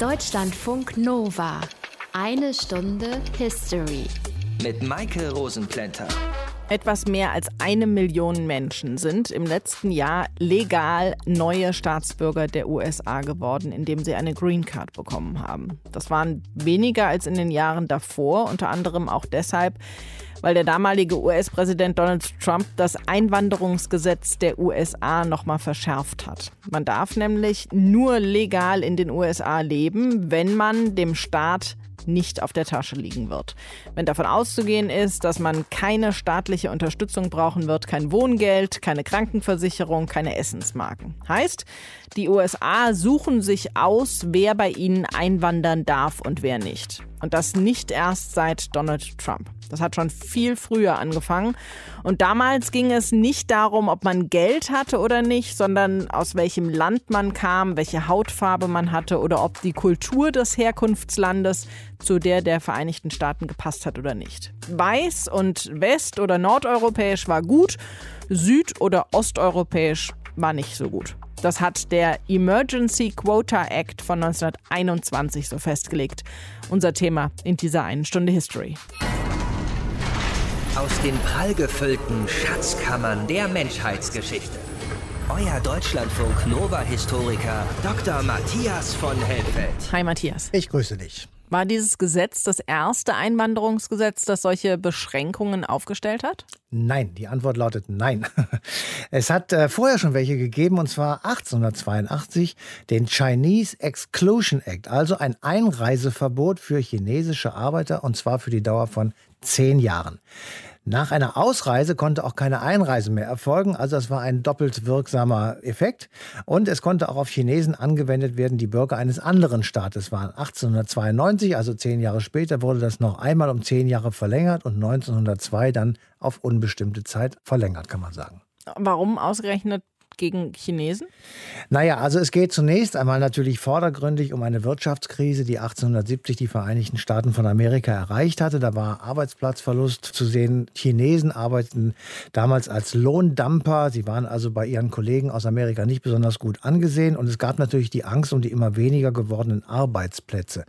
Deutschlandfunk Nova. Eine Stunde History. Mit Maike Rosenplanter. Etwas mehr als eine Million Menschen sind im letzten Jahr legal neue Staatsbürger der USA geworden, indem sie eine Green Card bekommen haben. Das waren weniger als in den Jahren davor, unter anderem auch deshalb, weil der damalige US-Präsident Donald Trump das Einwanderungsgesetz der USA nochmal verschärft hat. Man darf nämlich nur legal in den USA leben, wenn man dem Staat nicht auf der Tasche liegen wird. Wenn davon auszugehen ist, dass man keine staatliche Unterstützung brauchen wird, kein Wohngeld, keine Krankenversicherung, keine Essensmarken. Heißt, die USA suchen sich aus, wer bei ihnen einwandern darf und wer nicht. Und das nicht erst seit Donald Trump. Das hat schon viel früher angefangen. Und damals ging es nicht darum, ob man Geld hatte oder nicht, sondern aus welchem Land man kam, welche Hautfarbe man hatte oder ob die Kultur des Herkunftslandes zu der der Vereinigten Staaten gepasst hat oder nicht. Weiß und west- oder nordeuropäisch war gut, süd- oder osteuropäisch war nicht so gut. Das hat der Emergency Quota Act von 1921 so festgelegt. Unser Thema in dieser einen Stunde History. Aus den prallgefüllten Schatzkammern der Menschheitsgeschichte. Euer Deutschlandfunk Nova-Historiker Dr. Matthias von Helfeld. Hi Matthias. Ich grüße dich. War dieses Gesetz das erste Einwanderungsgesetz, das solche Beschränkungen aufgestellt hat? Nein, die Antwort lautet nein. Es hat äh, vorher schon welche gegeben, und zwar 1882, den Chinese Exclusion Act, also ein Einreiseverbot für chinesische Arbeiter, und zwar für die Dauer von zehn Jahren. Nach einer Ausreise konnte auch keine Einreise mehr erfolgen, also es war ein doppelt wirksamer Effekt. Und es konnte auch auf Chinesen angewendet werden, die Bürger eines anderen Staates waren. 1892, also zehn Jahre später, wurde das noch einmal um zehn Jahre verlängert und 1902 dann auf unbestimmte Zeit verlängert, kann man sagen. Warum ausgerechnet gegen Chinesen? Naja, also es geht zunächst einmal natürlich vordergründig um eine Wirtschaftskrise, die 1870 die Vereinigten Staaten von Amerika erreicht hatte. Da war Arbeitsplatzverlust zu sehen. Chinesen arbeiteten damals als Lohndumper. Sie waren also bei ihren Kollegen aus Amerika nicht besonders gut angesehen. Und es gab natürlich die Angst um die immer weniger gewordenen Arbeitsplätze.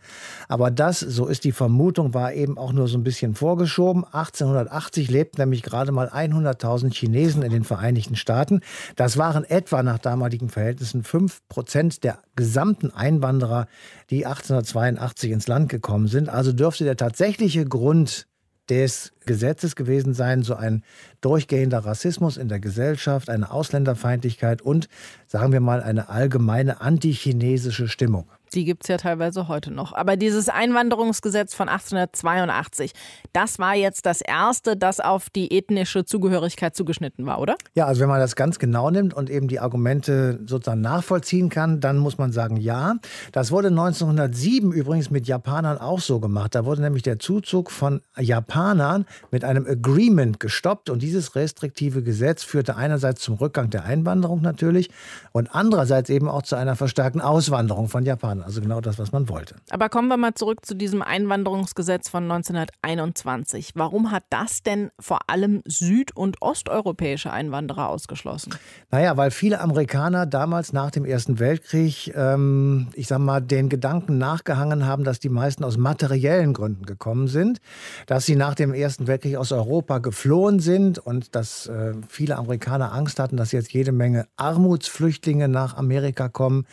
Aber das, so ist die Vermutung, war eben auch nur so ein bisschen vorgeschoben. 1880 lebten nämlich gerade mal 100.000 Chinesen in den Vereinigten Staaten. Das war waren etwa nach damaligen Verhältnissen 5 Prozent der gesamten Einwanderer, die 1882 ins Land gekommen sind. Also dürfte der tatsächliche Grund des Gesetzes gewesen sein, so ein durchgehender Rassismus in der Gesellschaft, eine Ausländerfeindlichkeit und, sagen wir mal, eine allgemeine antichinesische Stimmung. Die gibt es ja teilweise heute noch. Aber dieses Einwanderungsgesetz von 1882, das war jetzt das erste, das auf die ethnische Zugehörigkeit zugeschnitten war, oder? Ja, also wenn man das ganz genau nimmt und eben die Argumente sozusagen nachvollziehen kann, dann muss man sagen, ja. Das wurde 1907 übrigens mit Japanern auch so gemacht. Da wurde nämlich der Zuzug von Japanern mit einem Agreement gestoppt und dieses restriktive Gesetz führte einerseits zum Rückgang der Einwanderung natürlich und andererseits eben auch zu einer verstärkten Auswanderung von Japanern. Also genau das, was man wollte. Aber kommen wir mal zurück zu diesem Einwanderungsgesetz von 1921. Warum hat das denn vor allem süd- und osteuropäische Einwanderer ausgeschlossen? Naja, weil viele Amerikaner damals nach dem Ersten Weltkrieg, ähm, ich sag mal, den Gedanken nachgehangen haben, dass die meisten aus materiellen Gründen gekommen sind, dass sie nach dem Ersten Weltkrieg aus Europa geflohen sind und dass äh, viele Amerikaner Angst hatten, dass jetzt jede Menge Armutsflüchtlinge nach Amerika kommen.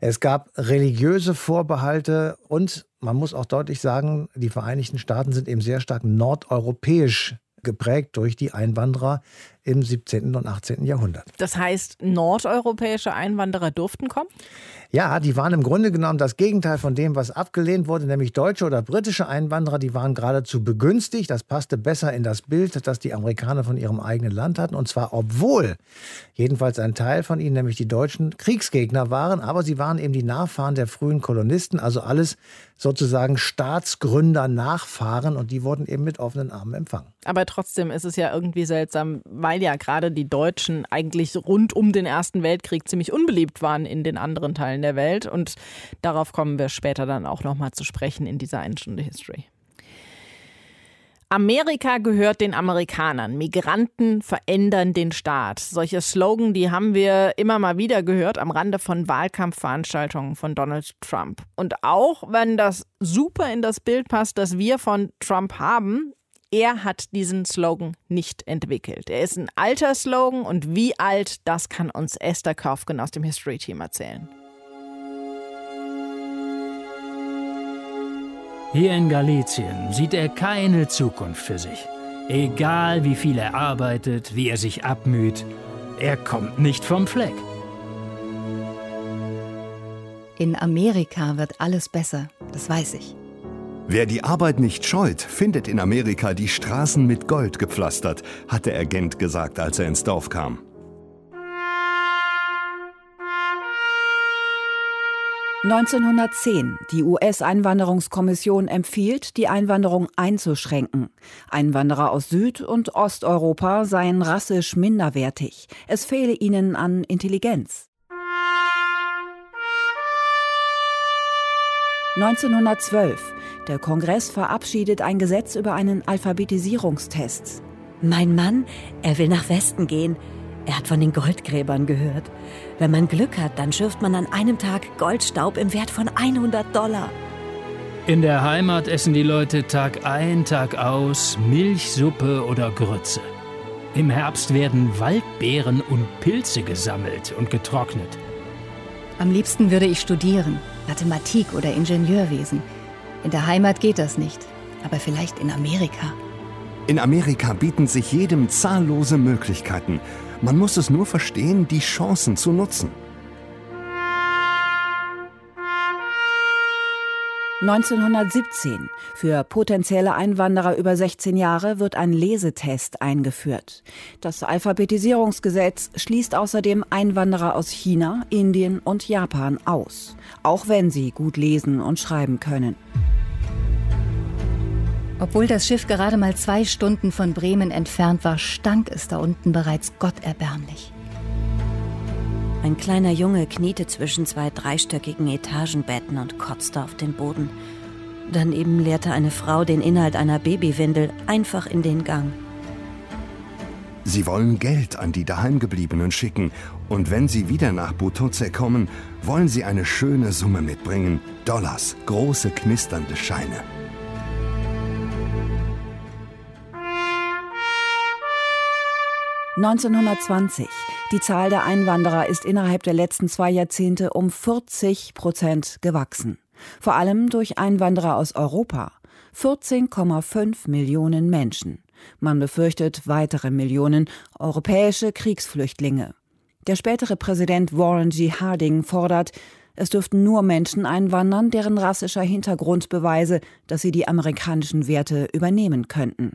Es gab religiöse böse Vorbehalte und man muss auch deutlich sagen, die Vereinigten Staaten sind eben sehr stark nordeuropäisch geprägt durch die Einwanderer im 17. und 18. Jahrhundert. Das heißt, nordeuropäische Einwanderer durften kommen? Ja, die waren im Grunde genommen das Gegenteil von dem, was abgelehnt wurde, nämlich deutsche oder britische Einwanderer, die waren geradezu begünstigt. Das passte besser in das Bild, das die Amerikaner von ihrem eigenen Land hatten. Und zwar, obwohl jedenfalls ein Teil von ihnen, nämlich die Deutschen, Kriegsgegner waren, aber sie waren eben die Nachfahren der frühen Kolonisten, also alles sozusagen Staatsgründer, Nachfahren und die wurden eben mit offenen Armen empfangen. Aber trotzdem ist es ja irgendwie seltsam, weil weil ja gerade die Deutschen eigentlich rund um den Ersten Weltkrieg ziemlich unbeliebt waren in den anderen Teilen der Welt. Und darauf kommen wir später dann auch nochmal zu sprechen in dieser einen History. Amerika gehört den Amerikanern. Migranten verändern den Staat. Solche Slogan, die haben wir immer mal wieder gehört am Rande von Wahlkampfveranstaltungen von Donald Trump. Und auch wenn das super in das Bild passt, das wir von Trump haben, er hat diesen Slogan nicht entwickelt. Er ist ein alter Slogan und wie alt, das kann uns Esther Kaufgen aus dem History Team erzählen. Hier in Galizien sieht er keine Zukunft für sich. Egal wie viel er arbeitet, wie er sich abmüht, er kommt nicht vom Fleck. In Amerika wird alles besser, das weiß ich. Wer die Arbeit nicht scheut, findet in Amerika die Straßen mit Gold gepflastert, hat der Agent gesagt, als er ins Dorf kam. 1910. Die US-Einwanderungskommission empfiehlt, die Einwanderung einzuschränken. Einwanderer aus Süd- und Osteuropa seien rassisch minderwertig. Es fehle ihnen an Intelligenz. 1912. Der Kongress verabschiedet ein Gesetz über einen Alphabetisierungstest. Mein Mann, er will nach Westen gehen. Er hat von den Goldgräbern gehört. Wenn man Glück hat, dann schürft man an einem Tag Goldstaub im Wert von 100 Dollar. In der Heimat essen die Leute Tag ein, Tag aus Milchsuppe oder Grütze. Im Herbst werden Waldbeeren und Pilze gesammelt und getrocknet. Am liebsten würde ich studieren, Mathematik oder Ingenieurwesen. In der Heimat geht das nicht, aber vielleicht in Amerika. In Amerika bieten sich jedem zahllose Möglichkeiten. Man muss es nur verstehen, die Chancen zu nutzen. 1917. Für potenzielle Einwanderer über 16 Jahre wird ein Lesetest eingeführt. Das Alphabetisierungsgesetz schließt außerdem Einwanderer aus China, Indien und Japan aus, auch wenn sie gut lesen und schreiben können. Obwohl das Schiff gerade mal zwei Stunden von Bremen entfernt war, stank es da unten bereits gotterbärmlich. Ein kleiner Junge kniete zwischen zwei dreistöckigen Etagenbetten und kotzte auf den Boden. Daneben leerte eine Frau den Inhalt einer Babywindel einfach in den Gang. Sie wollen Geld an die Daheimgebliebenen schicken und wenn sie wieder nach Butoce kommen, wollen sie eine schöne Summe mitbringen. Dollars, große knisternde Scheine. 1920. Die Zahl der Einwanderer ist innerhalb der letzten zwei Jahrzehnte um 40 Prozent gewachsen. Vor allem durch Einwanderer aus Europa. 14,5 Millionen Menschen. Man befürchtet weitere Millionen europäische Kriegsflüchtlinge. Der spätere Präsident Warren G. Harding fordert, es dürften nur Menschen einwandern, deren rassischer Hintergrund beweise, dass sie die amerikanischen Werte übernehmen könnten.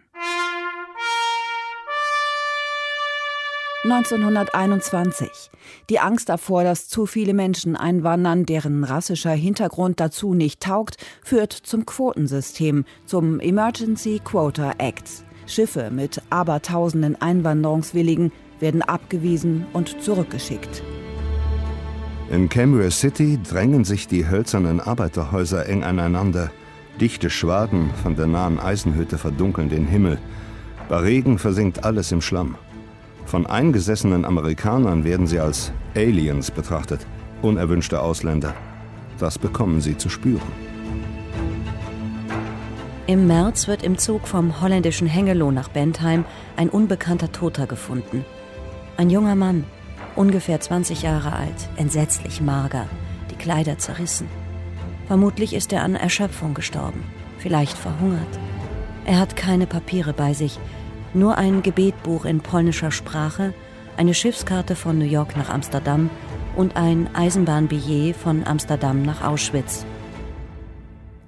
1921. Die Angst davor, dass zu viele Menschen einwandern, deren rassischer Hintergrund dazu nicht taugt, führt zum Quotensystem, zum Emergency Quota Act. Schiffe mit abertausenden Einwanderungswilligen werden abgewiesen und zurückgeschickt. In Cambria City drängen sich die hölzernen Arbeiterhäuser eng aneinander. Dichte Schwaden von der nahen Eisenhütte verdunkeln den Himmel. Bei Regen versinkt alles im Schlamm. Von eingesessenen Amerikanern werden sie als Aliens betrachtet, unerwünschte Ausländer. Das bekommen sie zu spüren. Im März wird im Zug vom holländischen Hengelo nach Bentheim ein unbekannter Toter gefunden. Ein junger Mann, ungefähr 20 Jahre alt, entsetzlich mager, die Kleider zerrissen. Vermutlich ist er an Erschöpfung gestorben, vielleicht verhungert. Er hat keine Papiere bei sich, nur ein Gebetbuch in polnischer Sprache, eine Schiffskarte von New York nach Amsterdam und ein Eisenbahnbillet von Amsterdam nach Auschwitz.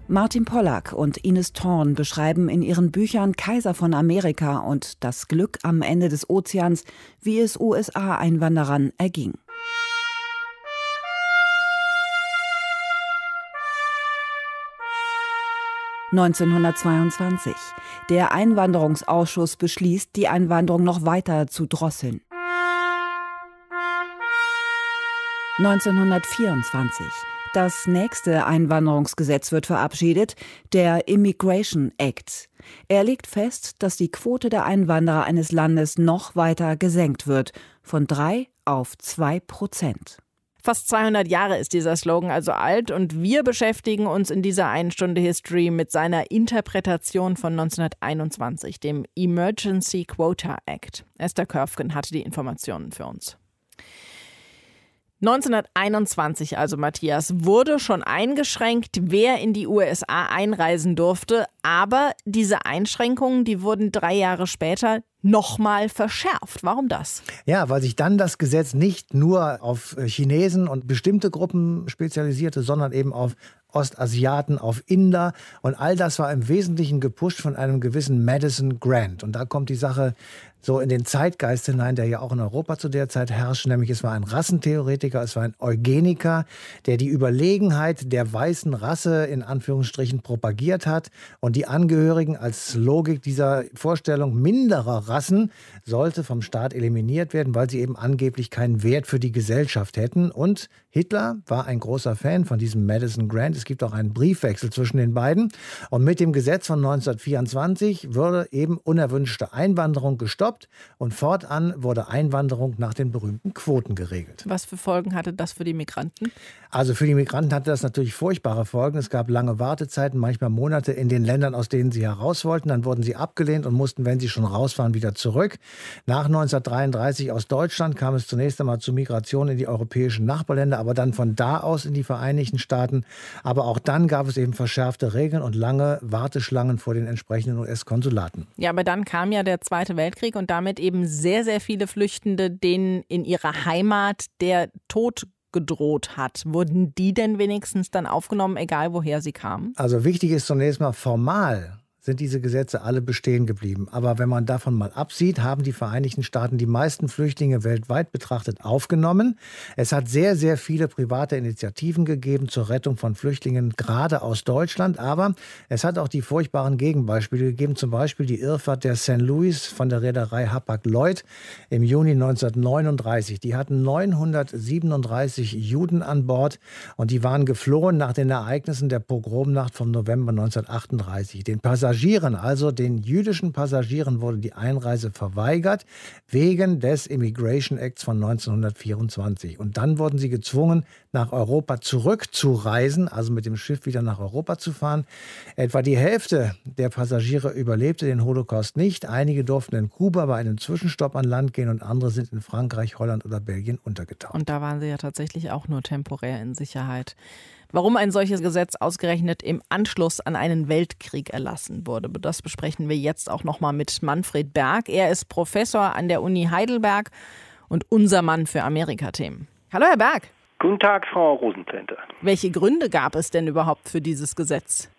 Martin Pollack und Ines Thorn beschreiben in ihren Büchern Kaiser von Amerika und das Glück am Ende des Ozeans, wie es USA-Einwanderern erging. 1922. Der Einwanderungsausschuss beschließt, die Einwanderung noch weiter zu drosseln. 1924. Das nächste Einwanderungsgesetz wird verabschiedet, der Immigration Act. Er legt fest, dass die Quote der Einwanderer eines Landes noch weiter gesenkt wird, von drei auf zwei Prozent. Fast 200 Jahre ist dieser Slogan also alt und wir beschäftigen uns in dieser einen Stunde History mit seiner Interpretation von 1921, dem Emergency Quota Act. Esther Körfgen hatte die Informationen für uns. 1921 also, Matthias, wurde schon eingeschränkt, wer in die USA einreisen durfte. Aber diese Einschränkungen, die wurden drei Jahre später nochmal verschärft. Warum das? Ja, weil sich dann das Gesetz nicht nur auf Chinesen und bestimmte Gruppen spezialisierte, sondern eben auf Ostasiaten, auf Inder. Und all das war im Wesentlichen gepusht von einem gewissen Madison Grant. Und da kommt die Sache so in den Zeitgeist hinein, der ja auch in Europa zu der Zeit herrschte, nämlich es war ein Rassentheoretiker, es war ein Eugeniker, der die Überlegenheit der weißen Rasse in Anführungsstrichen propagiert hat und die Angehörigen als Logik dieser Vorstellung minderer Rassen sollte vom Staat eliminiert werden, weil sie eben angeblich keinen Wert für die Gesellschaft hätten. Und Hitler war ein großer Fan von diesem Madison Grant. Es gibt auch einen Briefwechsel zwischen den beiden. Und mit dem Gesetz von 1924 wurde eben unerwünschte Einwanderung gestoppt gestoppt und fortan wurde Einwanderung nach den berühmten Quoten geregelt. Was für Folgen hatte das für die Migranten? Also für die Migranten hatte das natürlich furchtbare Folgen. Es gab lange Wartezeiten, manchmal Monate in den Ländern, aus denen sie heraus wollten. Dann wurden sie abgelehnt und mussten, wenn sie schon raus waren, wieder zurück. Nach 1933 aus Deutschland kam es zunächst einmal zu Migration in die europäischen Nachbarländer, aber dann von da aus in die Vereinigten Staaten. Aber auch dann gab es eben verschärfte Regeln und lange Warteschlangen vor den entsprechenden US-Konsulaten. Ja, aber dann kam ja der Zweite Weltkrieg und damit eben sehr, sehr viele Flüchtende, denen in ihrer Heimat der Tod gedroht hat. Wurden die denn wenigstens dann aufgenommen, egal woher sie kamen? Also wichtig ist zunächst mal formal sind diese Gesetze alle bestehen geblieben. Aber wenn man davon mal absieht, haben die Vereinigten Staaten die meisten Flüchtlinge weltweit betrachtet aufgenommen. Es hat sehr, sehr viele private Initiativen gegeben zur Rettung von Flüchtlingen, gerade aus Deutschland. Aber es hat auch die furchtbaren Gegenbeispiele gegeben, zum Beispiel die Irrfahrt der St. Louis von der Reederei Hapag-Lloyd im Juni 1939. Die hatten 937 Juden an Bord und die waren geflohen nach den Ereignissen der Pogromnacht vom November 1938. Den Passagieren Passagieren, also den jüdischen Passagieren, wurde die Einreise verweigert wegen des Immigration Acts von 1924. Und dann wurden sie gezwungen, nach Europa zurückzureisen, also mit dem Schiff wieder nach Europa zu fahren. Etwa die Hälfte der Passagiere überlebte den Holocaust nicht. Einige durften in Kuba bei einem Zwischenstopp an Land gehen und andere sind in Frankreich, Holland oder Belgien untergetaucht. Und da waren sie ja tatsächlich auch nur temporär in Sicherheit. Warum ein solches Gesetz ausgerechnet im Anschluss an einen Weltkrieg erlassen wurde, das besprechen wir jetzt auch nochmal mit Manfred Berg. Er ist Professor an der Uni Heidelberg und unser Mann für Amerika-Themen. Hallo, Herr Berg. Guten Tag, Frau Rosenplente. Welche Gründe gab es denn überhaupt für dieses Gesetz?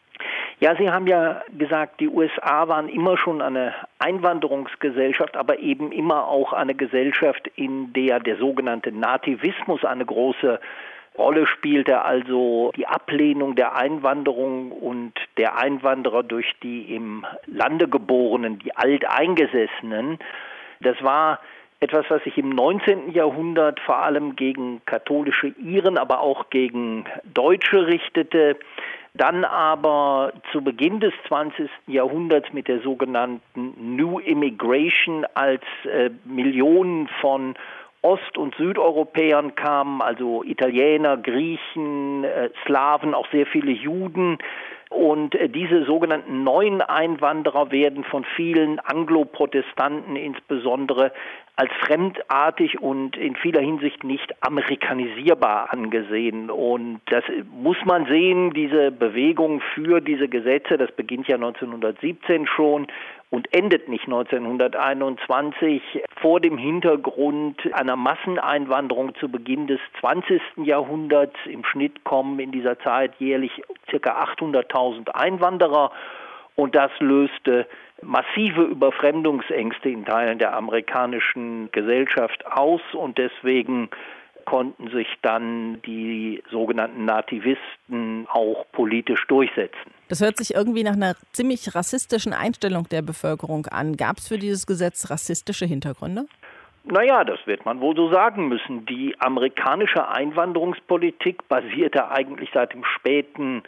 Ja, Sie haben ja gesagt, die USA waren immer schon eine Einwanderungsgesellschaft, aber eben immer auch eine Gesellschaft, in der der sogenannte Nativismus eine große Rolle spielte also die Ablehnung der Einwanderung und der Einwanderer durch die im Lande geborenen, die Alteingesessenen. Das war etwas, was sich im 19. Jahrhundert vor allem gegen katholische Iren, aber auch gegen Deutsche richtete. Dann aber zu Beginn des 20. Jahrhunderts mit der sogenannten New Immigration, als äh, Millionen von Ost- und Südeuropäern kamen, also Italiener, Griechen, äh, Slawen, auch sehr viele Juden. Und äh, diese sogenannten neuen Einwanderer werden von vielen Anglo-Protestanten insbesondere als fremdartig und in vieler Hinsicht nicht amerikanisierbar angesehen. Und das muss man sehen, diese Bewegung für diese Gesetze, das beginnt ja 1917 schon und endet nicht 1921 vor dem Hintergrund einer Masseneinwanderung zu Beginn des 20. Jahrhunderts. Im Schnitt kommen in dieser Zeit jährlich ca. 800.000 Einwanderer und das löste massive Überfremdungsängste in Teilen der amerikanischen Gesellschaft aus und deswegen konnten sich dann die sogenannten Nativisten auch politisch durchsetzen. Das hört sich irgendwie nach einer ziemlich rassistischen Einstellung der Bevölkerung an. Gab es für dieses Gesetz rassistische Hintergründe? Naja, das wird man wohl so sagen müssen. Die amerikanische Einwanderungspolitik basierte eigentlich seit dem späten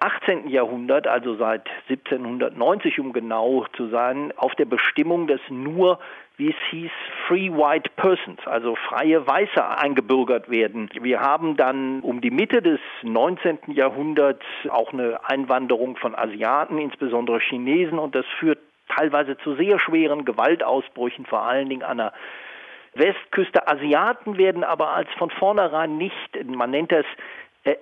18. Jahrhundert, also seit 1790 um genau zu sein, auf der Bestimmung, dass nur, wie es hieß, Free White Persons, also freie Weiße eingebürgert werden. Wir haben dann um die Mitte des 19. Jahrhunderts auch eine Einwanderung von Asiaten, insbesondere Chinesen, und das führt teilweise zu sehr schweren Gewaltausbrüchen, vor allen Dingen an der Westküste. Asiaten werden aber als von vornherein nicht, man nennt das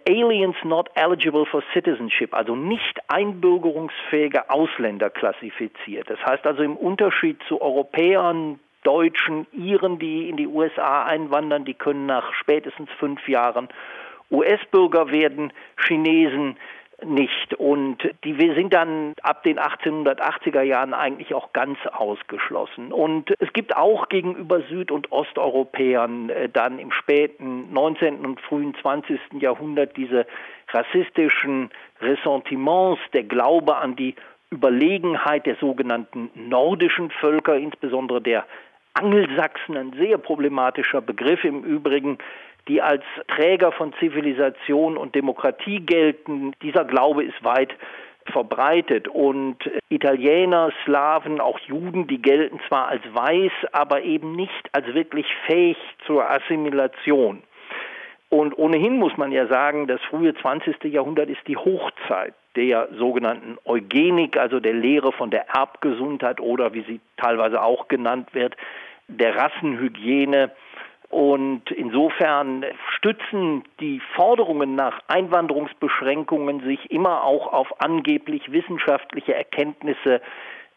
aliens not eligible for citizenship, also nicht einbürgerungsfähige Ausländer klassifiziert. Das heißt also im Unterschied zu Europäern, Deutschen, Iren, die in die USA einwandern, die können nach spätestens fünf Jahren US-Bürger werden, Chinesen nicht. Und die wir sind dann ab den 1880er Jahren eigentlich auch ganz ausgeschlossen. Und es gibt auch gegenüber Süd- und Osteuropäern äh, dann im späten 19. und frühen 20. Jahrhundert diese rassistischen Ressentiments, der Glaube an die Überlegenheit der sogenannten nordischen Völker, insbesondere der Angelsachsen, ein sehr problematischer Begriff im Übrigen, die als Träger von Zivilisation und Demokratie gelten. Dieser Glaube ist weit verbreitet und Italiener, Slawen, auch Juden, die gelten zwar als weiß, aber eben nicht als wirklich fähig zur Assimilation. Und ohnehin muss man ja sagen, das frühe 20. Jahrhundert ist die Hochzeit der sogenannten Eugenik, also der Lehre von der Erbgesundheit oder wie sie teilweise auch genannt wird, der Rassenhygiene und insofern stützen die Forderungen nach Einwanderungsbeschränkungen sich immer auch auf angeblich wissenschaftliche Erkenntnisse,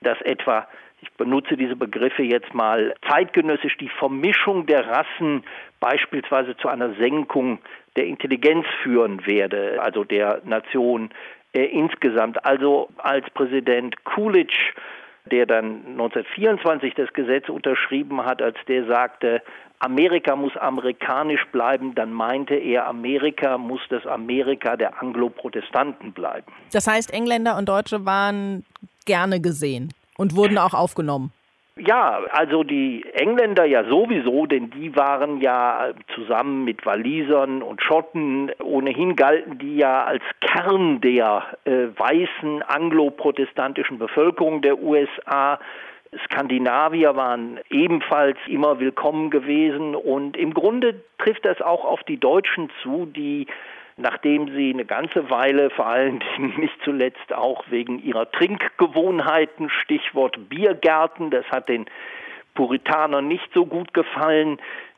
dass etwa ich benutze diese Begriffe jetzt mal zeitgenössisch, die Vermischung der Rassen beispielsweise zu einer Senkung der Intelligenz führen werde, also der Nation äh, insgesamt. Also als Präsident Coolidge der dann 1924 das Gesetz unterschrieben hat, als der sagte, Amerika muss amerikanisch bleiben, dann meinte er, Amerika muss das Amerika der Anglo-Protestanten bleiben. Das heißt, Engländer und Deutsche waren gerne gesehen und wurden auch aufgenommen. Ja, also die Engländer ja sowieso, denn die waren ja zusammen mit Walisern und Schotten, ohnehin galten die ja als Kern der äh, weißen anglo-protestantischen Bevölkerung der USA. Skandinavier waren ebenfalls immer willkommen gewesen und im Grunde trifft das auch auf die Deutschen zu, die nachdem sie eine ganze Weile, vor allen Dingen nicht zuletzt auch wegen ihrer Trinkgewohnheiten, Stichwort Biergärten, das hat den Puritanern nicht so gut gefallen,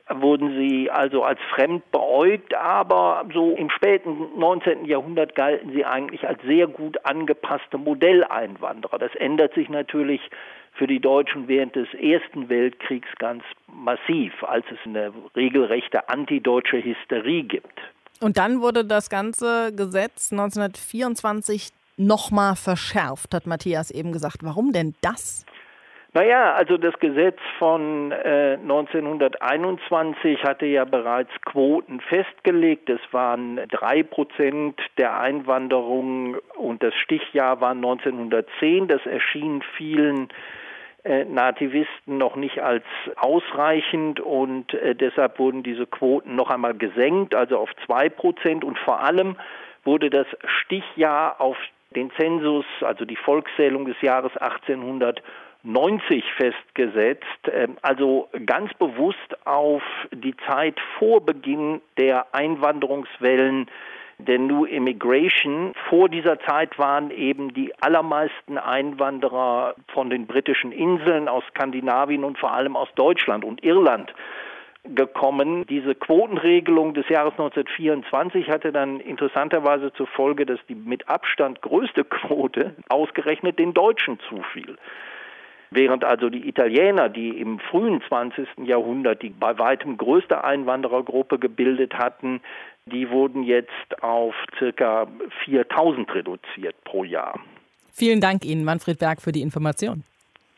wurden sie also als fremd beäugt, aber so im späten 19. Jahrhundert galten sie eigentlich als sehr gut angepasste Modelleinwanderer. Das ändert sich natürlich für die Deutschen während des Ersten Weltkriegs ganz massiv, als es eine regelrechte antideutsche Hysterie gibt. Und dann wurde das ganze Gesetz 1924 nochmal verschärft, hat Matthias eben gesagt. Warum denn das? Naja, also das Gesetz von äh, 1921 hatte ja bereits Quoten festgelegt. Es waren drei Prozent der Einwanderung und das Stichjahr war 1910. Das erschien vielen Nativisten noch nicht als ausreichend und äh, deshalb wurden diese Quoten noch einmal gesenkt, also auf zwei Prozent. Und vor allem wurde das Stichjahr auf den Zensus, also die Volkszählung des Jahres 1890 festgesetzt, ähm, also ganz bewusst auf die Zeit vor Beginn der Einwanderungswellen der New Immigration. Vor dieser Zeit waren eben die allermeisten Einwanderer von den britischen Inseln, aus Skandinavien und vor allem aus Deutschland und Irland gekommen. Diese Quotenregelung des Jahres 1924 hatte dann interessanterweise zur Folge, dass die mit Abstand größte Quote ausgerechnet den Deutschen zufiel. Während also die Italiener, die im frühen 20. Jahrhundert die bei weitem größte Einwanderergruppe gebildet hatten, die wurden jetzt auf circa 4000 reduziert pro Jahr. Vielen Dank Ihnen, Manfred Berg, für die Information.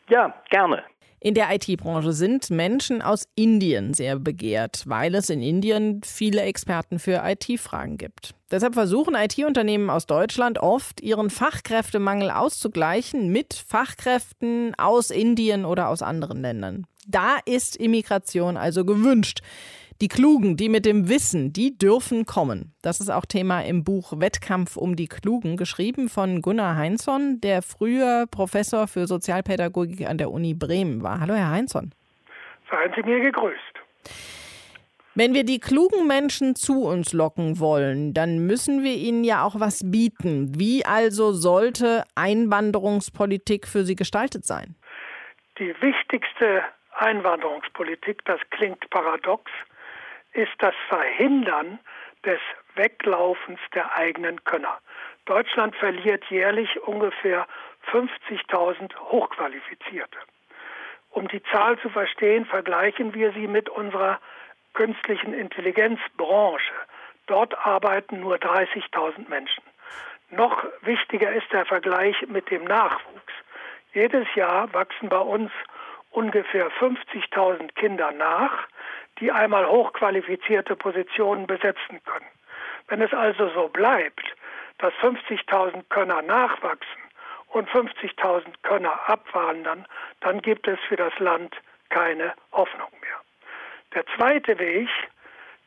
Ja, gerne. In der IT-Branche sind Menschen aus Indien sehr begehrt, weil es in Indien viele Experten für IT-Fragen gibt. Deshalb versuchen IT-Unternehmen aus Deutschland oft, ihren Fachkräftemangel auszugleichen mit Fachkräften aus Indien oder aus anderen Ländern. Da ist Immigration also gewünscht. Die Klugen, die mit dem Wissen, die dürfen kommen. Das ist auch Thema im Buch Wettkampf um die Klugen, geschrieben von Gunnar Heinzson, der früher Professor für Sozialpädagogik an der Uni Bremen war. Hallo, Herr Heinzson. Seien Sie mir gegrüßt. Wenn wir die klugen Menschen zu uns locken wollen, dann müssen wir ihnen ja auch was bieten. Wie also sollte Einwanderungspolitik für sie gestaltet sein? Die wichtigste Einwanderungspolitik, das klingt paradox, ist das Verhindern des Weglaufens der eigenen Könner. Deutschland verliert jährlich ungefähr 50.000 Hochqualifizierte. Um die Zahl zu verstehen, vergleichen wir sie mit unserer künstlichen Intelligenzbranche. Dort arbeiten nur 30.000 Menschen. Noch wichtiger ist der Vergleich mit dem Nachwuchs. Jedes Jahr wachsen bei uns ungefähr 50.000 Kinder nach, die einmal hochqualifizierte Positionen besetzen können. Wenn es also so bleibt, dass 50.000 Könner nachwachsen und 50.000 Könner abwandern, dann gibt es für das Land keine Hoffnung mehr. Der zweite Weg,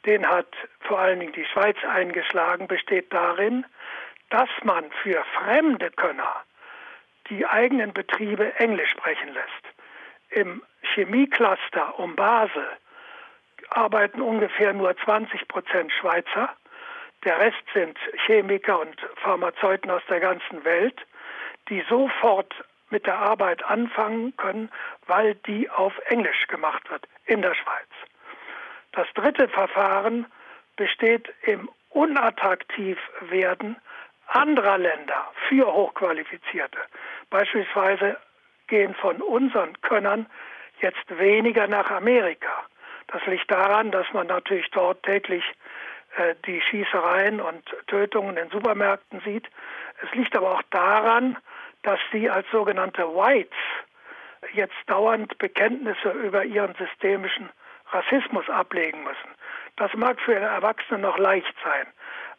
den hat vor allen Dingen die Schweiz eingeschlagen, besteht darin, dass man für fremde Könner die eigenen Betriebe Englisch sprechen lässt. Im Chemiecluster um Basel arbeiten ungefähr nur 20 Prozent Schweizer. Der Rest sind Chemiker und Pharmazeuten aus der ganzen Welt, die sofort mit der Arbeit anfangen können, weil die auf Englisch gemacht wird in der Schweiz. Das dritte Verfahren besteht im Unattraktivwerden anderer Länder für Hochqualifizierte. Beispielsweise gehen von unseren Könnern jetzt weniger nach Amerika. Das liegt daran, dass man natürlich dort täglich äh, die Schießereien und Tötungen in Supermärkten sieht. Es liegt aber auch daran, dass sie als sogenannte Whites jetzt dauernd Bekenntnisse über ihren systemischen Rassismus ablegen müssen. Das mag für Erwachsene noch leicht sein,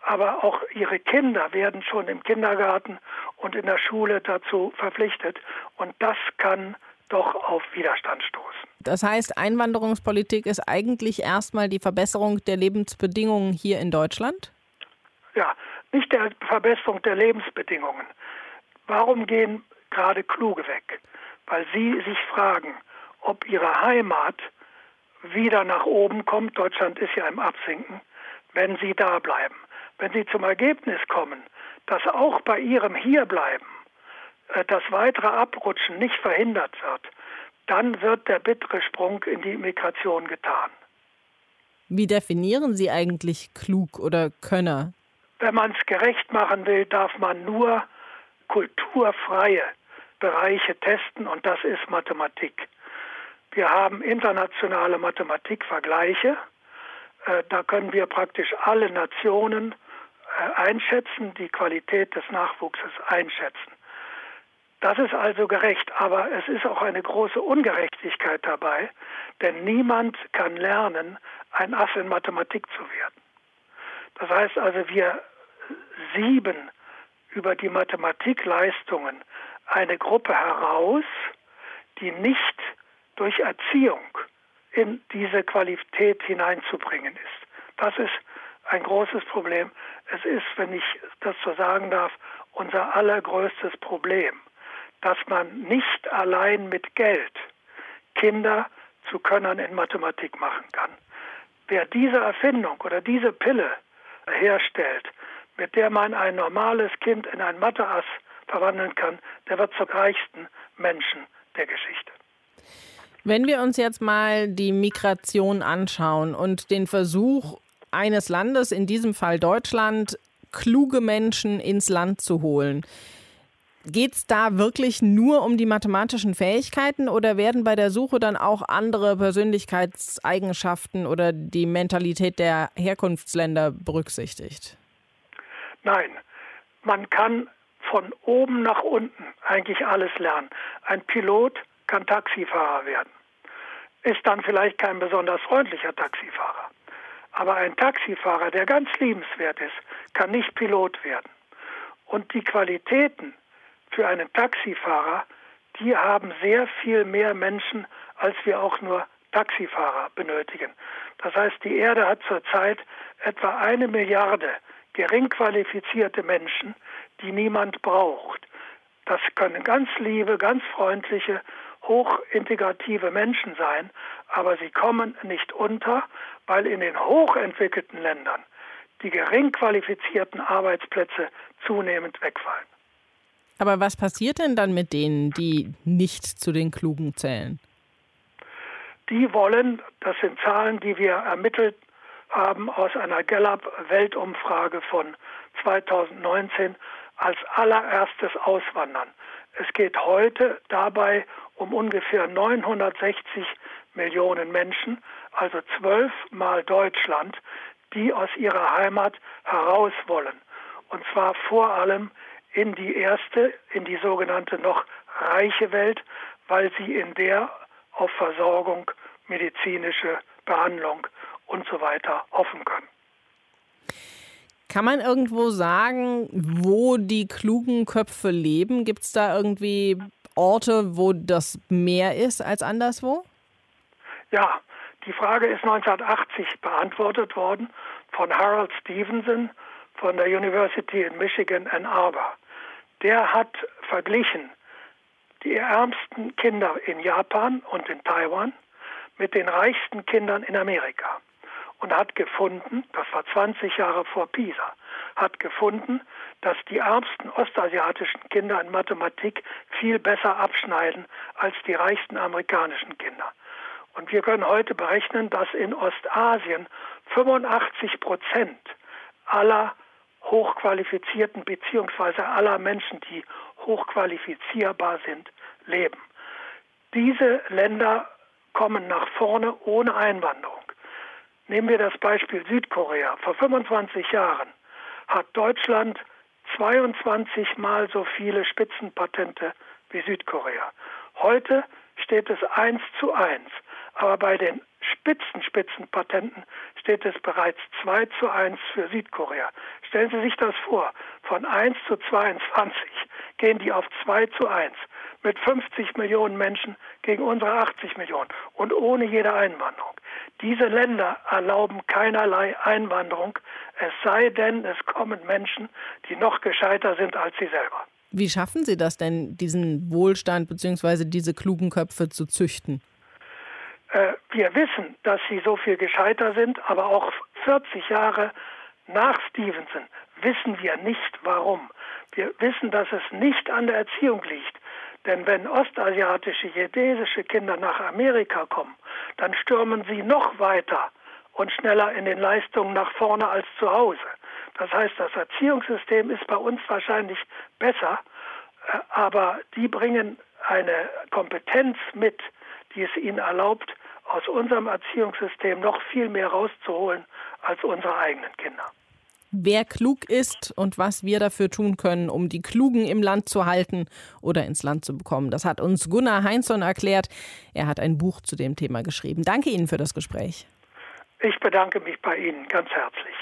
aber auch ihre Kinder werden schon im Kindergarten und in der Schule dazu verpflichtet und das kann doch auf Widerstand stoßen. Das heißt, Einwanderungspolitik ist eigentlich erstmal die Verbesserung der Lebensbedingungen hier in Deutschland? Ja, nicht der Verbesserung der Lebensbedingungen. Warum gehen gerade Kluge weg? Weil sie sich fragen, ob ihre Heimat wieder nach oben kommt, Deutschland ist ja im Absinken, wenn sie da bleiben. Wenn sie zum Ergebnis kommen, dass auch bei ihrem Hierbleiben äh, das weitere Abrutschen nicht verhindert wird, dann wird der bittere Sprung in die Migration getan. Wie definieren Sie eigentlich klug oder Könner? Wenn man es gerecht machen will, darf man nur kulturfreie Bereiche testen und das ist Mathematik. Wir haben internationale Mathematikvergleiche. Äh, da können wir praktisch alle Nationen einschätzen, die Qualität des Nachwuchses einschätzen. Das ist also gerecht, aber es ist auch eine große Ungerechtigkeit dabei, denn niemand kann lernen, ein Ass in Mathematik zu werden. Das heißt also, wir sieben über die Mathematikleistungen eine Gruppe heraus, die nicht durch Erziehung in diese Qualität hineinzubringen ist. Das ist ein großes Problem. Es ist, wenn ich das so sagen darf, unser allergrößtes Problem, dass man nicht allein mit Geld Kinder zu Könnern in Mathematik machen kann. Wer diese Erfindung oder diese Pille herstellt, mit der man ein normales Kind in ein Matheass verwandeln kann, der wird zum reichsten Menschen der Geschichte. Wenn wir uns jetzt mal die Migration anschauen und den Versuch eines Landes, in diesem Fall Deutschland, kluge Menschen ins Land zu holen. Geht es da wirklich nur um die mathematischen Fähigkeiten oder werden bei der Suche dann auch andere Persönlichkeitseigenschaften oder die Mentalität der Herkunftsländer berücksichtigt? Nein, man kann von oben nach unten eigentlich alles lernen. Ein Pilot kann Taxifahrer werden ist dann vielleicht kein besonders freundlicher Taxifahrer. Aber ein Taxifahrer, der ganz liebenswert ist, kann nicht Pilot werden. Und die Qualitäten für einen Taxifahrer, die haben sehr viel mehr Menschen, als wir auch nur Taxifahrer benötigen. Das heißt, die Erde hat zurzeit etwa eine Milliarde gering qualifizierte Menschen, die niemand braucht. Das können ganz liebe, ganz freundliche, hochintegrative Menschen sein, aber sie kommen nicht unter, weil in den hochentwickelten Ländern die gering qualifizierten Arbeitsplätze zunehmend wegfallen. Aber was passiert denn dann mit denen, die nicht zu den Klugen zählen? Die wollen, das sind Zahlen, die wir ermittelt haben aus einer Gallup-Weltumfrage von 2019, als allererstes auswandern. Es geht heute dabei um ungefähr 960 Millionen Menschen, also zwölfmal Deutschland, die aus ihrer Heimat heraus wollen. Und zwar vor allem in die erste, in die sogenannte noch reiche Welt, weil sie in der auf Versorgung, medizinische Behandlung und so weiter hoffen können. Kann man irgendwo sagen, wo die klugen Köpfe leben? Gibt es da irgendwie Orte, wo das mehr ist als anderswo? Ja, die Frage ist 1980 beantwortet worden von Harold Stevenson von der University in Michigan Ann Arbor. Der hat verglichen die ärmsten Kinder in Japan und in Taiwan mit den reichsten Kindern in Amerika und hat gefunden, das war 20 Jahre vor Pisa, hat gefunden, dass die ärmsten ostasiatischen Kinder in Mathematik viel besser abschneiden als die reichsten amerikanischen Kinder. Und wir können heute berechnen, dass in Ostasien 85 Prozent aller hochqualifizierten beziehungsweise aller Menschen, die hochqualifizierbar sind, leben. Diese Länder kommen nach vorne ohne Einwanderung. Nehmen wir das Beispiel Südkorea. Vor 25 Jahren hat Deutschland 22 mal so viele Spitzenpatente wie Südkorea. Heute steht es 1 zu 1. Aber bei den Spitzenspitzenpatenten steht es bereits 2 zu 1 für Südkorea. Stellen Sie sich das vor, von 1 zu 22 gehen die auf 2 zu 1 mit 50 Millionen Menschen gegen unsere 80 Millionen und ohne jede Einwanderung. Diese Länder erlauben keinerlei Einwanderung, es sei denn, es kommen Menschen, die noch gescheiter sind als sie selber. Wie schaffen Sie das denn, diesen Wohlstand bzw. diese klugen Köpfe zu züchten? Äh, wir wissen, dass sie so viel gescheiter sind, aber auch 40 Jahre nach Stevenson wissen wir nicht warum. Wir wissen, dass es nicht an der Erziehung liegt. Denn wenn ostasiatische, jedesische Kinder nach Amerika kommen, dann stürmen sie noch weiter und schneller in den Leistungen nach vorne als zu Hause. Das heißt, das Erziehungssystem ist bei uns wahrscheinlich besser, äh, aber die bringen eine Kompetenz mit, die es ihnen erlaubt, aus unserem Erziehungssystem noch viel mehr rauszuholen als unsere eigenen Kinder. Wer klug ist und was wir dafür tun können, um die Klugen im Land zu halten oder ins Land zu bekommen. Das hat uns Gunnar Heinzson erklärt. Er hat ein Buch zu dem Thema geschrieben. Danke Ihnen für das Gespräch. Ich bedanke mich bei Ihnen ganz herzlich.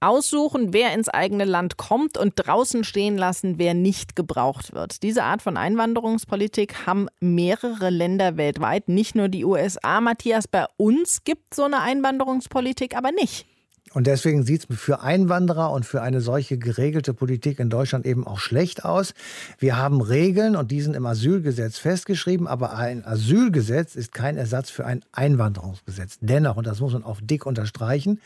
Aussuchen, wer ins eigene Land kommt und draußen stehen lassen, wer nicht gebraucht wird. Diese Art von Einwanderungspolitik haben mehrere Länder weltweit, nicht nur die USA. Matthias, bei uns gibt so eine Einwanderungspolitik aber nicht. Und deswegen sieht es für Einwanderer und für eine solche geregelte Politik in Deutschland eben auch schlecht aus. Wir haben Regeln und die sind im Asylgesetz festgeschrieben, aber ein Asylgesetz ist kein Ersatz für ein Einwanderungsgesetz. Dennoch, und das muss man auch dick unterstreichen,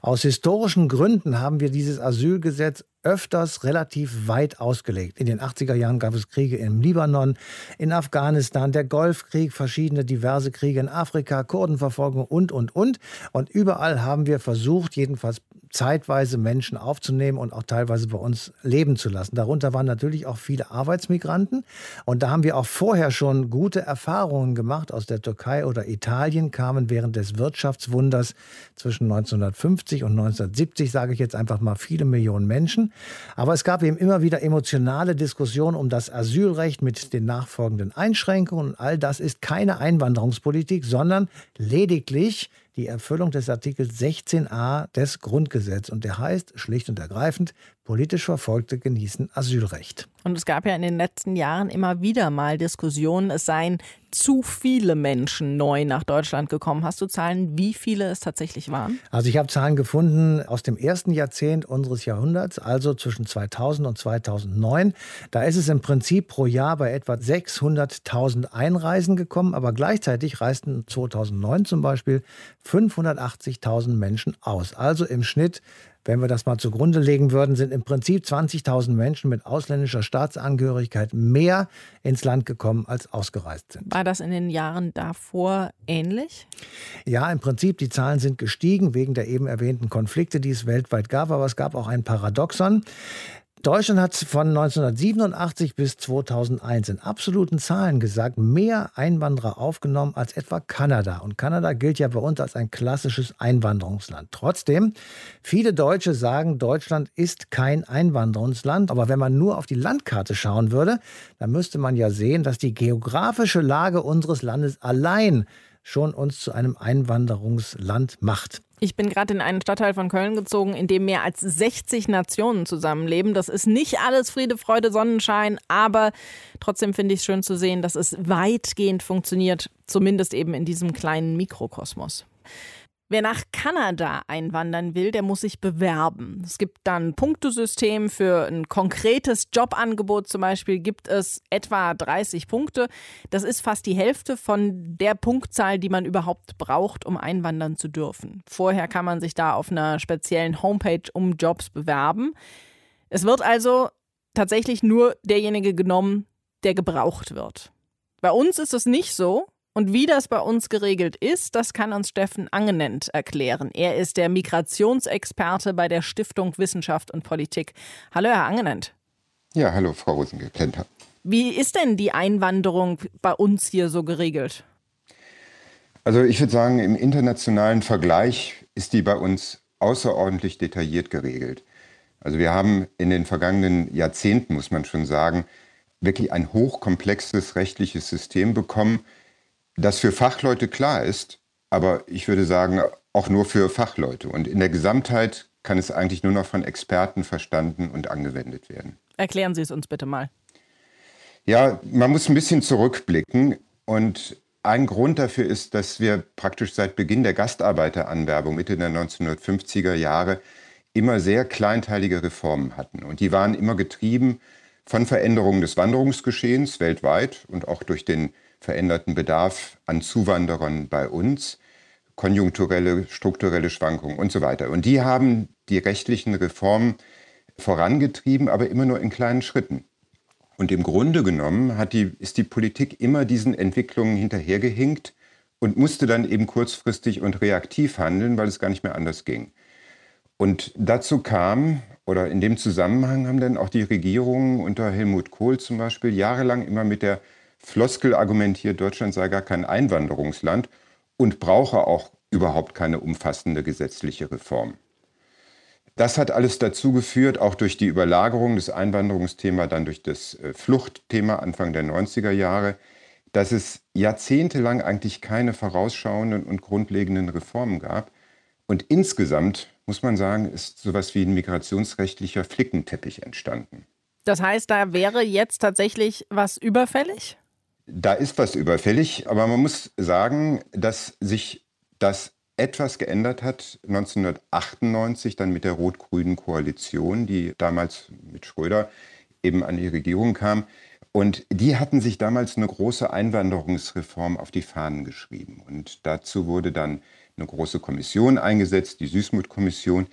aus historischen Gründen haben wir dieses Asylgesetz öfters relativ weit ausgelegt. In den 80er Jahren gab es Kriege im Libanon, in Afghanistan, der Golfkrieg, verschiedene diverse Kriege in Afrika, Kurdenverfolgung und, und, und. Und überall haben wir versucht, jedenfalls zeitweise Menschen aufzunehmen und auch teilweise bei uns leben zu lassen. Darunter waren natürlich auch viele Arbeitsmigranten. Und da haben wir auch vorher schon gute Erfahrungen gemacht. Aus der Türkei oder Italien kamen während des Wirtschaftswunders zwischen 1950 und 1970, sage ich jetzt einfach mal, viele Millionen Menschen. Aber es gab eben immer wieder emotionale Diskussionen um das Asylrecht mit den nachfolgenden Einschränkungen. Und all das ist keine Einwanderungspolitik, sondern lediglich die Erfüllung des Artikels 16a des Grundgesetzes. Und der heißt schlicht und ergreifend, Politisch Verfolgte genießen Asylrecht. Und es gab ja in den letzten Jahren immer wieder mal Diskussionen, es seien zu viele Menschen neu nach Deutschland gekommen. Hast du Zahlen, wie viele es tatsächlich waren? Also ich habe Zahlen gefunden aus dem ersten Jahrzehnt unseres Jahrhunderts, also zwischen 2000 und 2009. Da ist es im Prinzip pro Jahr bei etwa 600.000 Einreisen gekommen, aber gleichzeitig reisten 2009 zum Beispiel 580.000 Menschen aus. Also im Schnitt wenn wir das mal zugrunde legen würden, sind im Prinzip 20.000 Menschen mit ausländischer Staatsangehörigkeit mehr ins Land gekommen, als ausgereist sind. War das in den Jahren davor ähnlich? Ja, im Prinzip, die Zahlen sind gestiegen wegen der eben erwähnten Konflikte, die es weltweit gab, aber es gab auch ein Paradoxon. Deutschland hat von 1987 bis 2001 in absoluten Zahlen gesagt, mehr Einwanderer aufgenommen als etwa Kanada. Und Kanada gilt ja bei uns als ein klassisches Einwanderungsland. Trotzdem, viele Deutsche sagen, Deutschland ist kein Einwanderungsland. Aber wenn man nur auf die Landkarte schauen würde, dann müsste man ja sehen, dass die geografische Lage unseres Landes allein schon uns zu einem Einwanderungsland macht. Ich bin gerade in einen Stadtteil von Köln gezogen, in dem mehr als 60 Nationen zusammenleben. Das ist nicht alles Friede, Freude, Sonnenschein, aber trotzdem finde ich es schön zu sehen, dass es weitgehend funktioniert, zumindest eben in diesem kleinen Mikrokosmos. Wer nach Kanada einwandern will, der muss sich bewerben. Es gibt dann ein Punktesystem für ein konkretes Jobangebot. Zum Beispiel gibt es etwa 30 Punkte. Das ist fast die Hälfte von der Punktzahl, die man überhaupt braucht, um einwandern zu dürfen. Vorher kann man sich da auf einer speziellen Homepage um Jobs bewerben. Es wird also tatsächlich nur derjenige genommen, der gebraucht wird. Bei uns ist es nicht so. Und wie das bei uns geregelt ist, das kann uns Steffen Angenent erklären. Er ist der Migrationsexperte bei der Stiftung Wissenschaft und Politik. Hallo, Herr Angenent. Ja, hallo, Frau Rosengeplenter. Wie ist denn die Einwanderung bei uns hier so geregelt? Also ich würde sagen, im internationalen Vergleich ist die bei uns außerordentlich detailliert geregelt. Also wir haben in den vergangenen Jahrzehnten, muss man schon sagen, wirklich ein hochkomplexes rechtliches System bekommen, das für Fachleute klar ist, aber ich würde sagen, auch nur für Fachleute. Und in der Gesamtheit kann es eigentlich nur noch von Experten verstanden und angewendet werden. Erklären Sie es uns bitte mal. Ja, man muss ein bisschen zurückblicken. Und ein Grund dafür ist, dass wir praktisch seit Beginn der Gastarbeiteranwerbung Mitte der 1950er Jahre immer sehr kleinteilige Reformen hatten. Und die waren immer getrieben von Veränderungen des Wanderungsgeschehens weltweit und auch durch den veränderten Bedarf an Zuwanderern bei uns, konjunkturelle, strukturelle Schwankungen und so weiter. Und die haben die rechtlichen Reformen vorangetrieben, aber immer nur in kleinen Schritten. Und im Grunde genommen die, ist die Politik immer diesen Entwicklungen hinterhergehinkt und musste dann eben kurzfristig und reaktiv handeln, weil es gar nicht mehr anders ging. Und dazu kam, oder in dem Zusammenhang haben dann auch die Regierungen unter Helmut Kohl zum Beispiel jahrelang immer mit der Floskel argumentiert, Deutschland sei gar kein Einwanderungsland und brauche auch überhaupt keine umfassende gesetzliche Reform. Das hat alles dazu geführt, auch durch die Überlagerung des Einwanderungsthemas, dann durch das äh, Fluchtthema Anfang der 90er Jahre, dass es jahrzehntelang eigentlich keine vorausschauenden und grundlegenden Reformen gab. Und insgesamt, muss man sagen, ist sowas wie ein migrationsrechtlicher Flickenteppich entstanden. Das heißt, da wäre jetzt tatsächlich was überfällig? Da ist was überfällig, aber man muss sagen, dass sich das etwas geändert hat 1998 dann mit der rot-grünen Koalition, die damals mit Schröder eben an die Regierung kam. Und die hatten sich damals eine große Einwanderungsreform auf die Fahnen geschrieben. Und dazu wurde dann eine große Kommission eingesetzt, die Süßmuth-Kommission,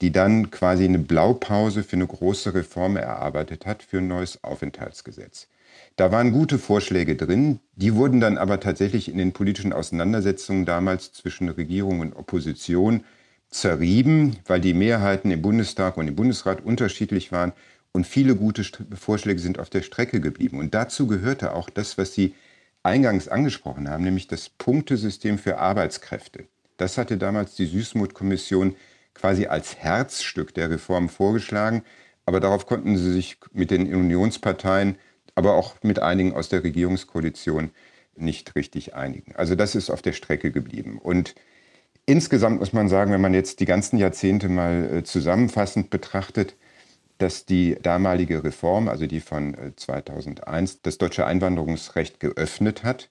die dann quasi eine Blaupause für eine große Reform erarbeitet hat für ein neues Aufenthaltsgesetz. Da waren gute Vorschläge drin, die wurden dann aber tatsächlich in den politischen Auseinandersetzungen damals zwischen Regierung und Opposition zerrieben, weil die Mehrheiten im Bundestag und im Bundesrat unterschiedlich waren und viele gute Vorschläge sind auf der Strecke geblieben. Und dazu gehörte auch das, was Sie eingangs angesprochen haben, nämlich das Punktesystem für Arbeitskräfte. Das hatte damals die Süßmuth-Kommission quasi als Herzstück der Reform vorgeschlagen, aber darauf konnten sie sich mit den Unionsparteien aber auch mit einigen aus der Regierungskoalition nicht richtig einigen. Also das ist auf der Strecke geblieben. Und insgesamt muss man sagen, wenn man jetzt die ganzen Jahrzehnte mal äh, zusammenfassend betrachtet, dass die damalige Reform, also die von 2001, äh, das deutsche Einwanderungsrecht geöffnet hat.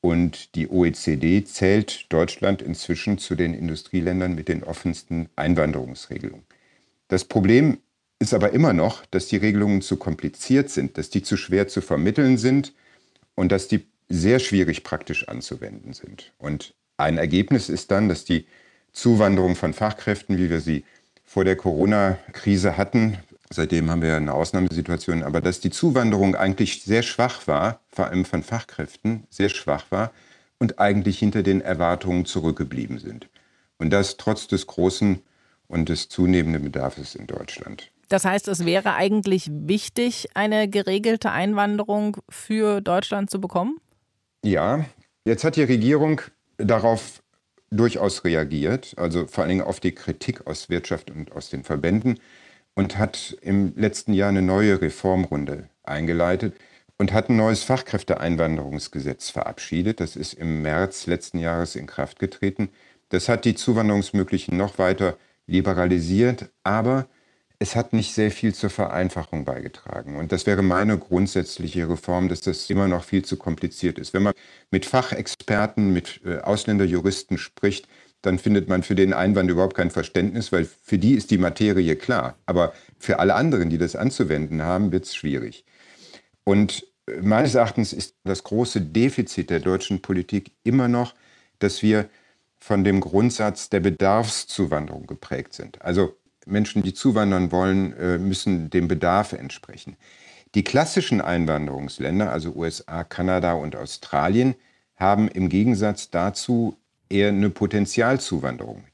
Und die OECD zählt Deutschland inzwischen zu den Industrieländern mit den offensten Einwanderungsregelungen. Das Problem ist aber immer noch, dass die Regelungen zu kompliziert sind, dass die zu schwer zu vermitteln sind und dass die sehr schwierig praktisch anzuwenden sind. Und ein Ergebnis ist dann, dass die Zuwanderung von Fachkräften, wie wir sie vor der Corona-Krise hatten, seitdem haben wir eine Ausnahmesituation, aber dass die Zuwanderung eigentlich sehr schwach war, vor allem von Fachkräften, sehr schwach war und eigentlich hinter den Erwartungen zurückgeblieben sind. Und das trotz des großen und des zunehmenden Bedarfs in Deutschland. Das heißt, es wäre eigentlich wichtig, eine geregelte Einwanderung für Deutschland zu bekommen? Ja, jetzt hat die Regierung darauf durchaus reagiert, also vor allen Dingen auf die Kritik aus Wirtschaft und aus den Verbänden und hat im letzten Jahr eine neue Reformrunde eingeleitet und hat ein neues Fachkräfteeinwanderungsgesetz verabschiedet. Das ist im März letzten Jahres in Kraft getreten. Das hat die Zuwanderungsmöglichen noch weiter liberalisiert, aber es hat nicht sehr viel zur Vereinfachung beigetragen. Und das wäre meine grundsätzliche Reform, dass das immer noch viel zu kompliziert ist. Wenn man mit Fachexperten, mit äh, Ausländerjuristen spricht, dann findet man für den Einwand überhaupt kein Verständnis, weil für die ist die Materie klar. Aber für alle anderen, die das anzuwenden haben, wird es schwierig. Und äh, meines Erachtens ist das große Defizit der deutschen Politik immer noch, dass wir von dem Grundsatz der Bedarfszuwanderung geprägt sind. Also Menschen, die zuwandern wollen, äh, müssen dem Bedarf entsprechen. Die klassischen Einwanderungsländer, also USA, Kanada und Australien, haben im Gegensatz dazu eher eine Potenzialzuwanderung.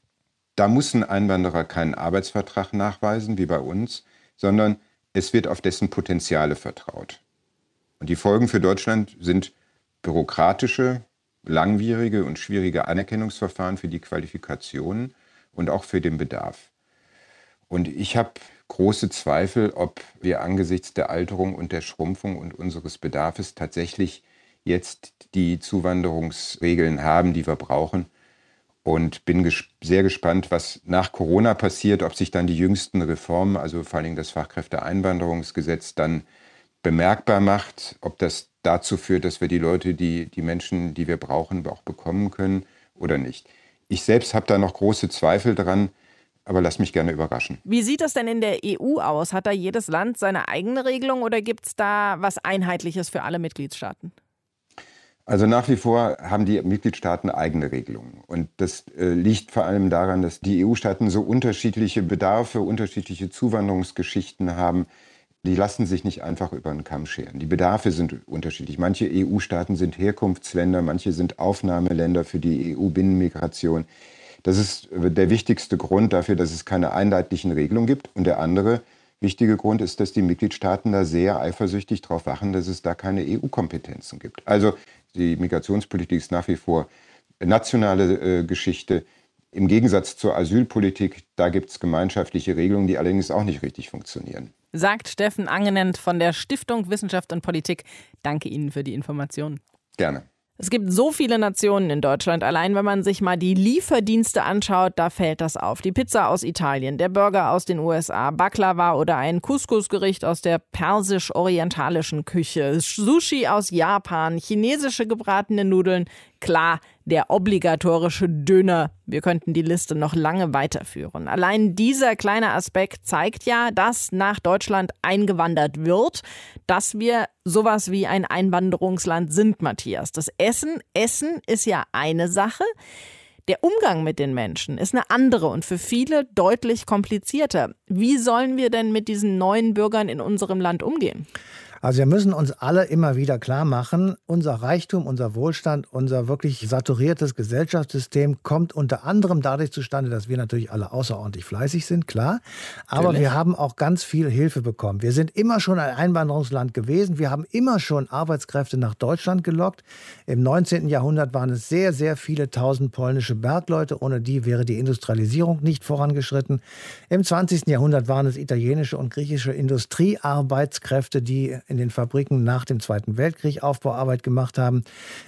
Da muss ein Einwanderer keinen Arbeitsvertrag nachweisen, wie bei uns, sondern es wird auf dessen Potenziale vertraut. Und die Folgen für Deutschland sind bürokratische, langwierige und schwierige Anerkennungsverfahren für die Qualifikationen und auch für den Bedarf. Und ich habe große Zweifel, ob wir angesichts der Alterung und der Schrumpfung und unseres Bedarfs tatsächlich jetzt die Zuwanderungsregeln haben, die wir brauchen. Und bin ges sehr gespannt, was nach Corona passiert, ob sich dann die jüngsten Reformen, also vor allem das Fachkräfteeinwanderungsgesetz, dann bemerkbar macht, ob das dazu führt, dass wir die Leute, die, die Menschen, die wir brauchen, auch bekommen können oder nicht. Ich selbst habe da noch große Zweifel dran, aber lass mich gerne überraschen. Wie sieht das denn in der EU aus? Hat da jedes Land seine eigene Regelung oder gibt es da was Einheitliches für alle Mitgliedstaaten? Also nach wie vor haben die Mitgliedstaaten eigene Regelungen. Und das äh, liegt vor allem daran, dass die EU-Staaten so unterschiedliche Bedarfe, unterschiedliche Zuwanderungsgeschichten haben. Die lassen sich nicht einfach über den Kamm scheren. Die Bedarfe sind unterschiedlich. Manche EU-Staaten sind Herkunftsländer, manche sind Aufnahmeländer für die EU-Binnenmigration. Das ist der wichtigste Grund dafür, dass es keine einheitlichen Regelungen gibt. Und der andere wichtige Grund ist, dass die Mitgliedstaaten da sehr eifersüchtig darauf wachen, dass es da keine EU-Kompetenzen gibt. Also die Migrationspolitik ist nach wie vor nationale äh, Geschichte. Im Gegensatz zur Asylpolitik, da gibt es gemeinschaftliche Regelungen, die allerdings auch nicht richtig funktionieren. Sagt Steffen Angenent von der Stiftung Wissenschaft und Politik. Danke Ihnen für die Informationen. Gerne. Es gibt so viele Nationen in Deutschland. Allein wenn man sich mal die Lieferdienste anschaut, da fällt das auf. Die Pizza aus Italien, der Burger aus den USA, Baklava oder ein Couscous-Gericht aus der persisch-orientalischen Küche, Sushi aus Japan, chinesische gebratene Nudeln, Klar, der obligatorische Döner. Wir könnten die Liste noch lange weiterführen. Allein dieser kleine Aspekt zeigt ja, dass nach Deutschland eingewandert wird, dass wir sowas wie ein Einwanderungsland sind, Matthias. Das Essen, Essen ist ja eine Sache. Der Umgang mit den Menschen ist eine andere und für viele deutlich komplizierter. Wie sollen wir denn mit diesen neuen Bürgern in unserem Land umgehen? Also wir müssen uns alle immer wieder klar machen, unser Reichtum, unser Wohlstand, unser wirklich saturiertes Gesellschaftssystem kommt unter anderem dadurch zustande, dass wir natürlich alle außerordentlich fleißig sind, klar. Aber natürlich. wir haben auch ganz viel Hilfe bekommen. Wir sind immer schon ein Einwanderungsland gewesen. Wir haben immer schon Arbeitskräfte nach Deutschland gelockt. Im 19. Jahrhundert waren es sehr, sehr viele tausend polnische Bergleute. Ohne die wäre die Industrialisierung nicht vorangeschritten. Im 20. Jahrhundert waren es italienische und griechische Industriearbeitskräfte, die in den Fabriken nach dem Zweiten Weltkrieg Aufbauarbeit gemacht haben.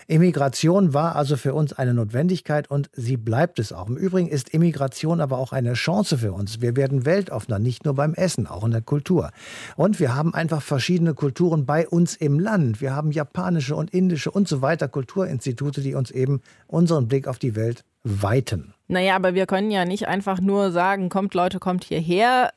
Immigration war also für uns eine Notwendigkeit und sie bleibt es auch. Im Übrigen ist Immigration aber auch eine Chance für uns. Wir werden weltoffener, nicht nur beim Essen, auch in der Kultur. Und wir haben einfach verschiedene Kulturen bei uns im Land. Wir haben japanische und indische und so weiter Kulturinstitute, die uns eben unseren Blick auf die Welt weiten. Naja, aber wir können ja nicht einfach nur sagen, kommt Leute, kommt hierher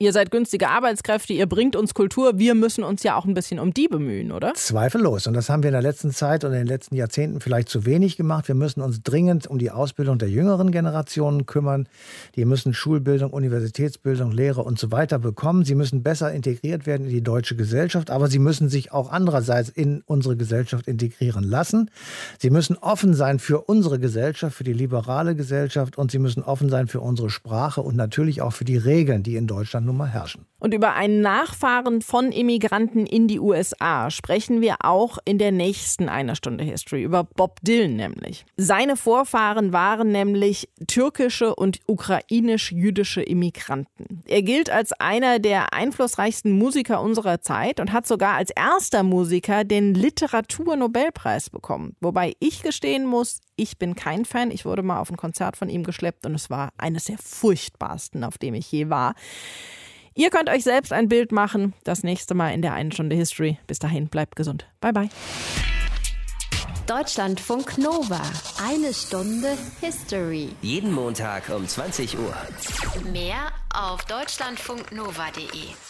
ihr seid günstige Arbeitskräfte, ihr bringt uns Kultur, wir müssen uns ja auch ein bisschen um die bemühen, oder? Zweifellos. Und das haben wir in der letzten Zeit und in den letzten Jahrzehnten vielleicht zu wenig gemacht. Wir müssen uns dringend um die Ausbildung der jüngeren Generationen kümmern. Die müssen Schulbildung, Universitätsbildung, Lehre und so weiter bekommen. Sie müssen besser integriert werden in die deutsche Gesellschaft, aber sie müssen sich auch andererseits in unsere Gesellschaft integrieren lassen. Sie müssen offen sein für unsere Gesellschaft, für die liberale Gesellschaft und sie müssen offen sein für unsere Sprache und natürlich auch für die Regeln, die in Deutschland nun mal herrschen. Und über ein Nachfahren von Immigranten in die USA sprechen wir auch in der nächsten einer Stunde History, über Bob Dylan nämlich. Seine Vorfahren waren nämlich türkische und ukrainisch-jüdische Immigranten. Er gilt als einer der einflussreichsten Musiker unserer Zeit und hat sogar als erster Musiker den Literaturnobelpreis bekommen. Wobei ich gestehen muss, ich bin kein Fan. Ich wurde mal auf ein Konzert von ihm geschleppt und es war eines der furchtbarsten, auf dem ich je war. Ihr könnt euch selbst ein Bild machen. Das nächste Mal in der einen Stunde History. Bis dahin, bleibt gesund. Bye, bye. Deutschlandfunk Nova. Eine Stunde History. Jeden Montag um 20 Uhr. Mehr auf deutschlandfunknova.de.